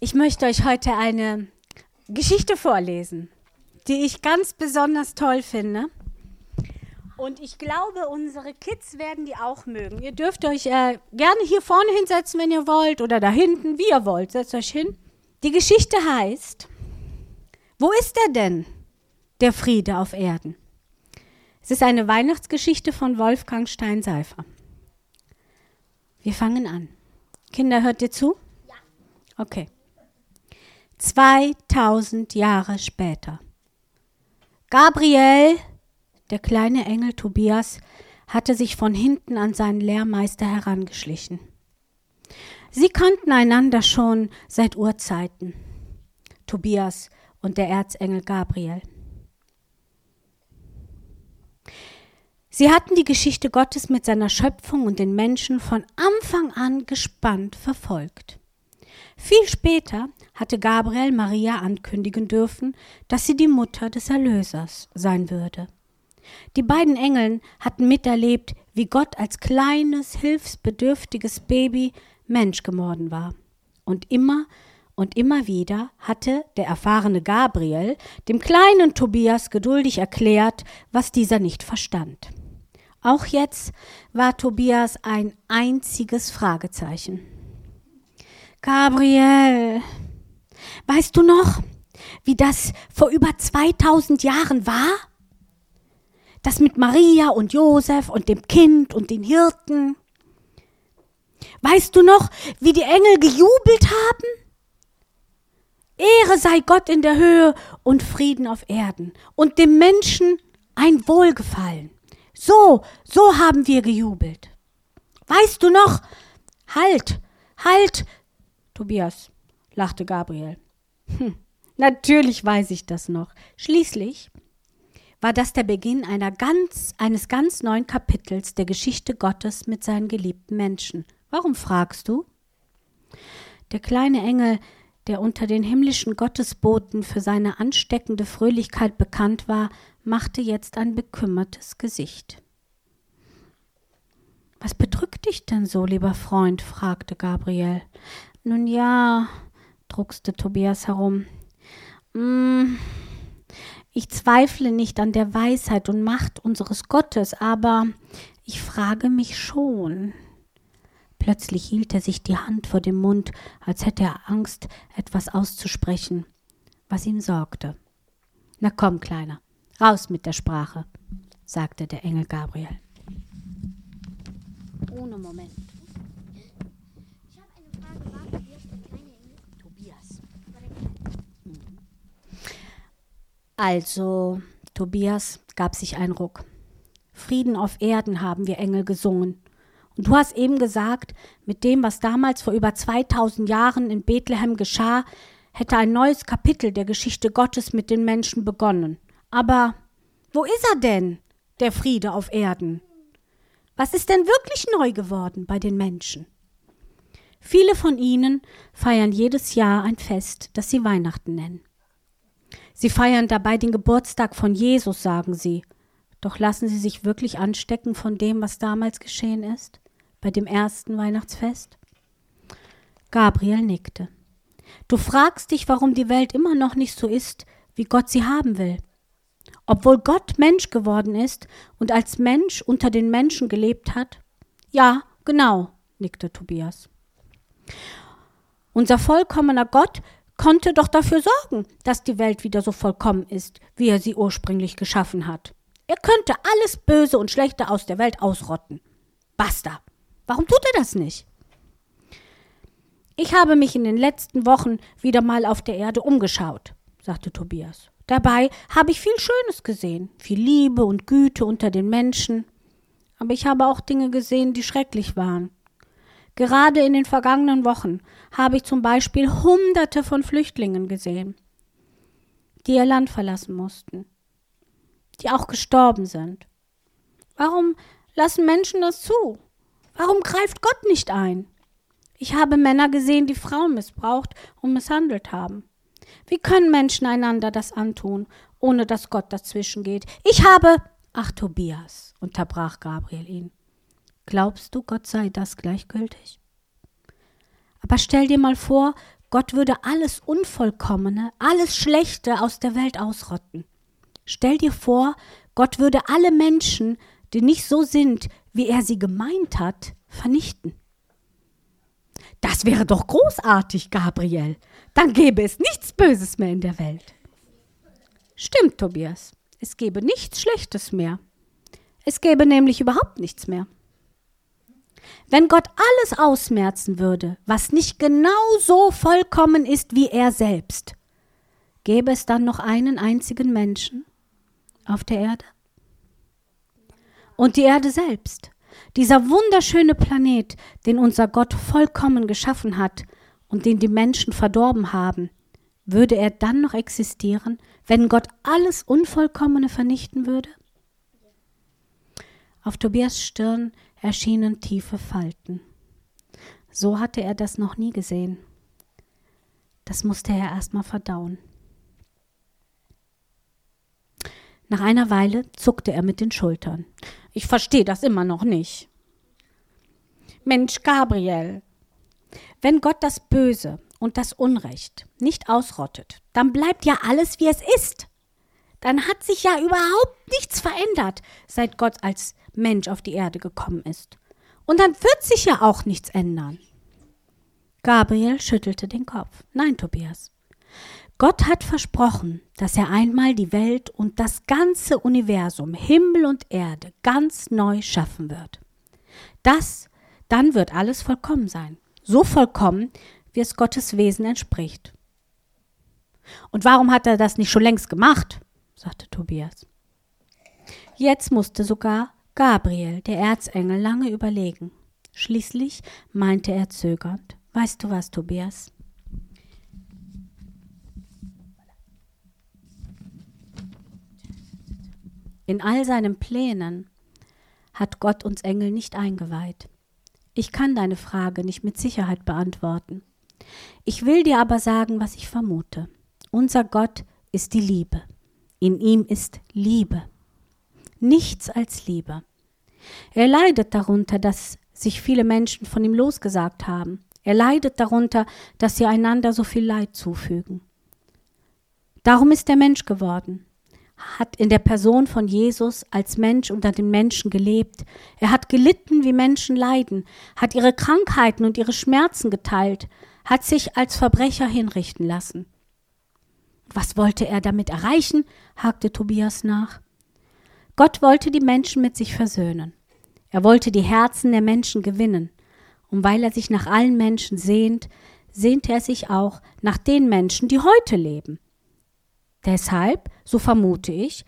Ich möchte euch heute eine Geschichte vorlesen, die ich ganz besonders toll finde. Und ich glaube, unsere Kids werden die auch mögen. Ihr dürft euch äh, gerne hier vorne hinsetzen, wenn ihr wollt, oder da hinten, wie ihr wollt. Setzt euch hin. Die Geschichte heißt, wo ist er denn, der Friede auf Erden? Es ist eine Weihnachtsgeschichte von Wolfgang Steinseifer. Wir fangen an. Kinder, hört ihr zu? Ja. Okay. 2000 Jahre später. Gabriel, der kleine Engel Tobias, hatte sich von hinten an seinen Lehrmeister herangeschlichen. Sie kannten einander schon seit Urzeiten, Tobias und der Erzengel Gabriel. Sie hatten die Geschichte Gottes mit seiner Schöpfung und den Menschen von Anfang an gespannt verfolgt. Viel später hatte Gabriel Maria ankündigen dürfen, dass sie die Mutter des Erlösers sein würde. Die beiden Engeln hatten miterlebt, wie Gott als kleines, hilfsbedürftiges Baby Mensch geworden war. Und immer und immer wieder hatte der erfahrene Gabriel dem kleinen Tobias geduldig erklärt, was dieser nicht verstand. Auch jetzt war Tobias ein einziges Fragezeichen. Gabriel, weißt du noch, wie das vor über 2000 Jahren war? Das mit Maria und Josef und dem Kind und den Hirten. Weißt du noch, wie die Engel gejubelt haben? Ehre sei Gott in der Höhe und Frieden auf Erden und dem Menschen ein Wohlgefallen. So, so haben wir gejubelt. Weißt du noch? Halt, halt, Tobias, lachte Gabriel. Hm, natürlich weiß ich das noch. Schließlich war das der Beginn einer ganz, eines ganz neuen Kapitels der Geschichte Gottes mit seinen geliebten Menschen. Warum fragst du? Der kleine Engel, der unter den himmlischen Gottesboten für seine ansteckende Fröhlichkeit bekannt war, machte jetzt ein bekümmertes Gesicht. Was bedrückt dich denn so, lieber Freund? fragte Gabriel. Nun ja, druckste Tobias herum. Mm, ich zweifle nicht an der Weisheit und Macht unseres Gottes, aber ich frage mich schon. Plötzlich hielt er sich die Hand vor dem Mund, als hätte er Angst, etwas auszusprechen, was ihm sorgte. Na komm, Kleiner, raus mit der Sprache, sagte der Engel Gabriel. Ohne Moment. Also, Tobias gab sich einen Ruck. Frieden auf Erden haben wir Engel gesungen. Und du hast eben gesagt, mit dem, was damals vor über 2000 Jahren in Bethlehem geschah, hätte ein neues Kapitel der Geschichte Gottes mit den Menschen begonnen. Aber wo ist er denn, der Friede auf Erden? Was ist denn wirklich neu geworden bei den Menschen? Viele von ihnen feiern jedes Jahr ein Fest, das sie Weihnachten nennen. Sie feiern dabei den Geburtstag von Jesus, sagen sie. Doch lassen sie sich wirklich anstecken von dem, was damals geschehen ist, bei dem ersten Weihnachtsfest? Gabriel nickte. Du fragst dich, warum die Welt immer noch nicht so ist, wie Gott sie haben will. Obwohl Gott Mensch geworden ist und als Mensch unter den Menschen gelebt hat? Ja, genau, nickte Tobias. Unser vollkommener Gott konnte doch dafür sorgen, dass die Welt wieder so vollkommen ist, wie er sie ursprünglich geschaffen hat. Er könnte alles Böse und Schlechte aus der Welt ausrotten. Basta. Warum tut er das nicht? Ich habe mich in den letzten Wochen wieder mal auf der Erde umgeschaut, sagte Tobias. Dabei habe ich viel Schönes gesehen, viel Liebe und Güte unter den Menschen. Aber ich habe auch Dinge gesehen, die schrecklich waren. Gerade in den vergangenen Wochen habe ich zum Beispiel Hunderte von Flüchtlingen gesehen, die ihr Land verlassen mussten, die auch gestorben sind. Warum lassen Menschen das zu? Warum greift Gott nicht ein? Ich habe Männer gesehen, die Frauen missbraucht und misshandelt haben. Wie können Menschen einander das antun, ohne dass Gott dazwischen geht? Ich habe. Ach, Tobias, unterbrach Gabriel ihn. Glaubst du, Gott sei das gleichgültig? Aber stell dir mal vor, Gott würde alles Unvollkommene, alles Schlechte aus der Welt ausrotten. Stell dir vor, Gott würde alle Menschen, die nicht so sind, wie er sie gemeint hat, vernichten. Das wäre doch großartig, Gabriel. Dann gäbe es nichts Böses mehr in der Welt. Stimmt, Tobias. Es gäbe nichts Schlechtes mehr. Es gäbe nämlich überhaupt nichts mehr. Wenn Gott alles ausmerzen würde, was nicht genau so vollkommen ist wie er selbst, gäbe es dann noch einen einzigen Menschen auf der Erde? Und die Erde selbst, dieser wunderschöne Planet, den unser Gott vollkommen geschaffen hat und den die Menschen verdorben haben, würde er dann noch existieren, wenn Gott alles Unvollkommene vernichten würde? Auf Tobias Stirn erschienen tiefe Falten. So hatte er das noch nie gesehen. Das musste er erst mal verdauen. Nach einer Weile zuckte er mit den Schultern. Ich verstehe das immer noch nicht. Mensch, Gabriel, wenn Gott das Böse und das Unrecht nicht ausrottet, dann bleibt ja alles, wie es ist. Dann hat sich ja überhaupt nichts verändert, seit Gott als Mensch auf die Erde gekommen ist. Und dann wird sich ja auch nichts ändern. Gabriel schüttelte den Kopf. Nein, Tobias. Gott hat versprochen, dass er einmal die Welt und das ganze Universum, Himmel und Erde, ganz neu schaffen wird. Das, dann wird alles vollkommen sein. So vollkommen, wie es Gottes Wesen entspricht. Und warum hat er das nicht schon längst gemacht? Sagte Tobias. Jetzt musste sogar Gabriel, der Erzengel, lange überlegen. Schließlich meinte er zögernd, Weißt du was, Tobias? In all seinen Plänen hat Gott uns Engel nicht eingeweiht. Ich kann deine Frage nicht mit Sicherheit beantworten. Ich will dir aber sagen, was ich vermute. Unser Gott ist die Liebe. In ihm ist Liebe. Nichts als Liebe. Er leidet darunter, dass sich viele Menschen von ihm losgesagt haben. Er leidet darunter, dass sie einander so viel Leid zufügen. Darum ist er Mensch geworden, hat in der Person von Jesus als Mensch unter den Menschen gelebt. Er hat gelitten, wie Menschen leiden, hat ihre Krankheiten und ihre Schmerzen geteilt, hat sich als Verbrecher hinrichten lassen. Was wollte er damit erreichen? hakte Tobias nach. Gott wollte die Menschen mit sich versöhnen. Er wollte die Herzen der Menschen gewinnen. Und weil er sich nach allen Menschen sehnt, sehnt er sich auch nach den Menschen, die heute leben. Deshalb, so vermute ich,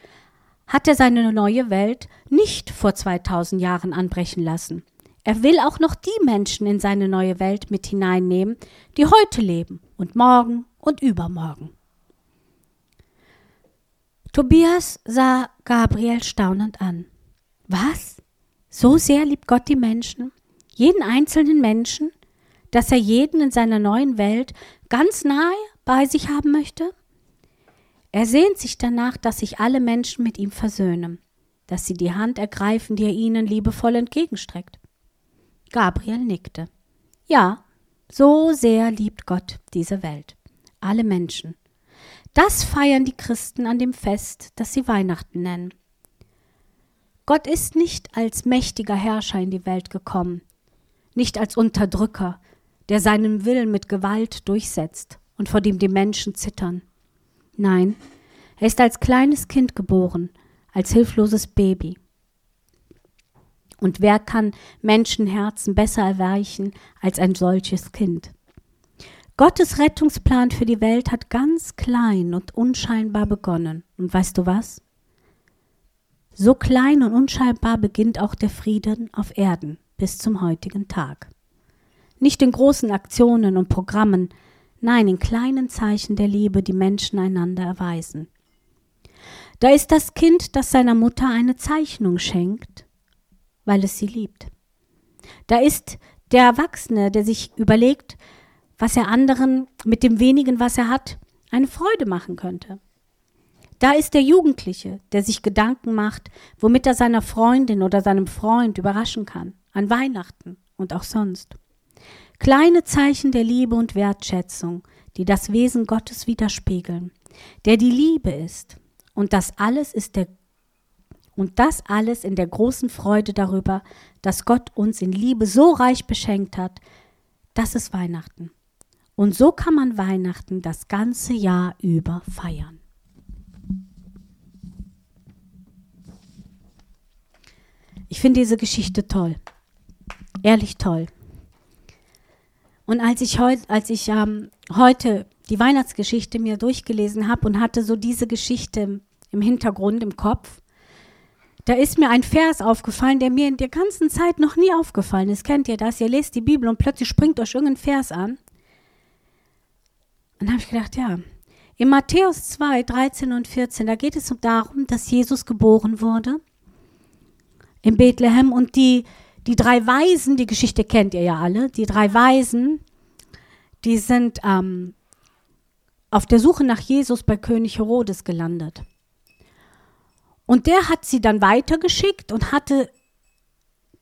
hat er seine neue Welt nicht vor 2000 Jahren anbrechen lassen. Er will auch noch die Menschen in seine neue Welt mit hineinnehmen, die heute leben und morgen und übermorgen. Tobias sah Gabriel staunend an. Was? So sehr liebt Gott die Menschen, jeden einzelnen Menschen, dass er jeden in seiner neuen Welt ganz nahe bei sich haben möchte? Er sehnt sich danach, dass sich alle Menschen mit ihm versöhnen, dass sie die Hand ergreifen, die er ihnen liebevoll entgegenstreckt. Gabriel nickte. Ja, so sehr liebt Gott diese Welt, alle Menschen. Das feiern die Christen an dem Fest, das sie Weihnachten nennen. Gott ist nicht als mächtiger Herrscher in die Welt gekommen, nicht als Unterdrücker, der seinen Willen mit Gewalt durchsetzt und vor dem die Menschen zittern. Nein, er ist als kleines Kind geboren, als hilfloses Baby. Und wer kann Menschenherzen besser erweichen als ein solches Kind? Gottes Rettungsplan für die Welt hat ganz klein und unscheinbar begonnen. Und weißt du was? So klein und unscheinbar beginnt auch der Frieden auf Erden bis zum heutigen Tag. Nicht in großen Aktionen und Programmen, nein, in kleinen Zeichen der Liebe, die Menschen einander erweisen. Da ist das Kind, das seiner Mutter eine Zeichnung schenkt, weil es sie liebt. Da ist der Erwachsene, der sich überlegt, was er anderen mit dem wenigen, was er hat, eine Freude machen könnte. Da ist der Jugendliche, der sich Gedanken macht, womit er seiner Freundin oder seinem Freund überraschen kann, an Weihnachten und auch sonst. Kleine Zeichen der Liebe und Wertschätzung, die das Wesen Gottes widerspiegeln, der die Liebe ist. Und das alles ist der und das alles in der großen Freude darüber, dass Gott uns in Liebe so reich beschenkt hat. Das ist Weihnachten. Und so kann man Weihnachten das ganze Jahr über feiern. Ich finde diese Geschichte toll. Ehrlich toll. Und als ich, heut, als ich ähm, heute die Weihnachtsgeschichte mir durchgelesen habe und hatte so diese Geschichte im Hintergrund, im Kopf, da ist mir ein Vers aufgefallen, der mir in der ganzen Zeit noch nie aufgefallen ist. Kennt ihr das? Ihr lest die Bibel und plötzlich springt euch irgendein Vers an. Und habe ich gedacht, ja, in Matthäus 2, 13 und 14, da geht es darum, dass Jesus geboren wurde in Bethlehem und die die drei Weisen, die Geschichte kennt ihr ja alle, die drei Weisen, die sind ähm, auf der Suche nach Jesus bei König Herodes gelandet. Und der hat sie dann weitergeschickt und hatte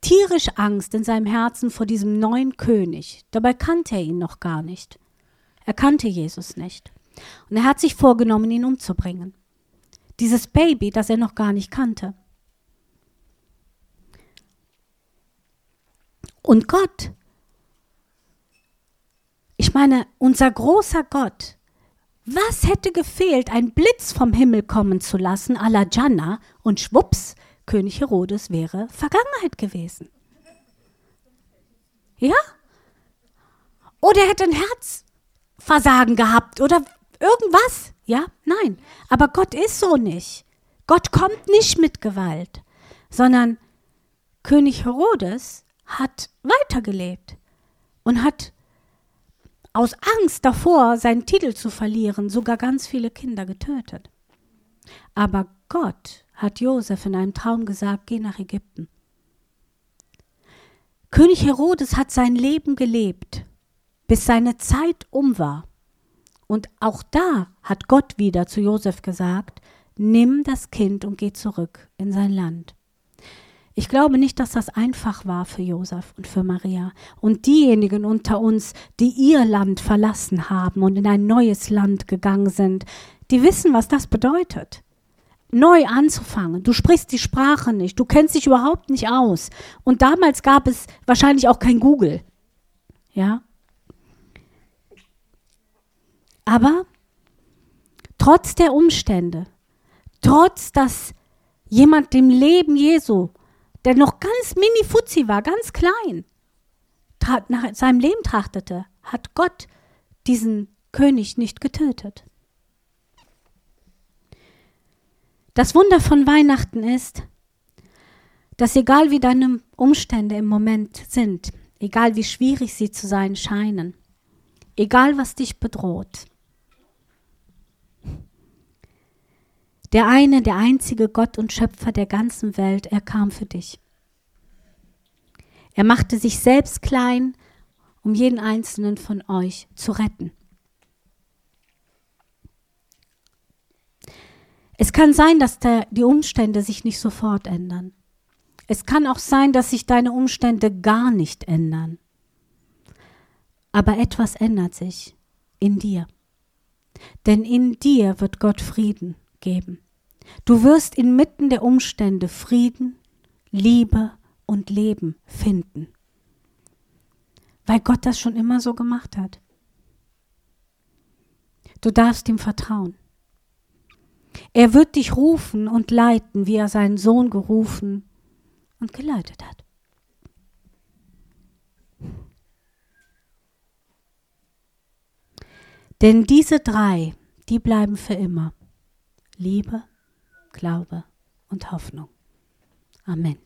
tierisch Angst in seinem Herzen vor diesem neuen König. Dabei kannte er ihn noch gar nicht. Er kannte Jesus nicht. Und er hat sich vorgenommen, ihn umzubringen. Dieses Baby, das er noch gar nicht kannte. Und Gott, ich meine, unser großer Gott, was hätte gefehlt, ein Blitz vom Himmel kommen zu lassen, à la Janna, und schwupps, König Herodes wäre Vergangenheit gewesen. Ja? Oder er hätte ein Herzversagen gehabt oder irgendwas. Ja? Nein. Aber Gott ist so nicht. Gott kommt nicht mit Gewalt, sondern König Herodes hat weitergelebt und hat aus Angst davor, seinen Titel zu verlieren, sogar ganz viele Kinder getötet. Aber Gott hat Josef in einem Traum gesagt, geh nach Ägypten. König Herodes hat sein Leben gelebt, bis seine Zeit um war. Und auch da hat Gott wieder zu Josef gesagt, nimm das Kind und geh zurück in sein Land. Ich glaube nicht, dass das einfach war für Josef und für Maria. Und diejenigen unter uns, die ihr Land verlassen haben und in ein neues Land gegangen sind, die wissen, was das bedeutet. Neu anzufangen. Du sprichst die Sprache nicht, du kennst dich überhaupt nicht aus. Und damals gab es wahrscheinlich auch kein Google. Ja? Aber trotz der Umstände, trotz dass jemand dem Leben Jesu der noch ganz mini-futzi war, ganz klein, nach seinem Leben trachtete, hat Gott diesen König nicht getötet. Das Wunder von Weihnachten ist, dass egal wie deine Umstände im Moment sind, egal wie schwierig sie zu sein scheinen, egal was dich bedroht, Der eine, der einzige Gott und Schöpfer der ganzen Welt, er kam für dich. Er machte sich selbst klein, um jeden einzelnen von euch zu retten. Es kann sein, dass der, die Umstände sich nicht sofort ändern. Es kann auch sein, dass sich deine Umstände gar nicht ändern. Aber etwas ändert sich in dir. Denn in dir wird Gott Frieden geben. Du wirst inmitten der Umstände Frieden, Liebe und Leben finden, weil Gott das schon immer so gemacht hat. Du darfst ihm vertrauen. Er wird dich rufen und leiten, wie er seinen Sohn gerufen und geleitet hat. Denn diese drei, die bleiben für immer. Liebe, Glaube und Hoffnung. Amen.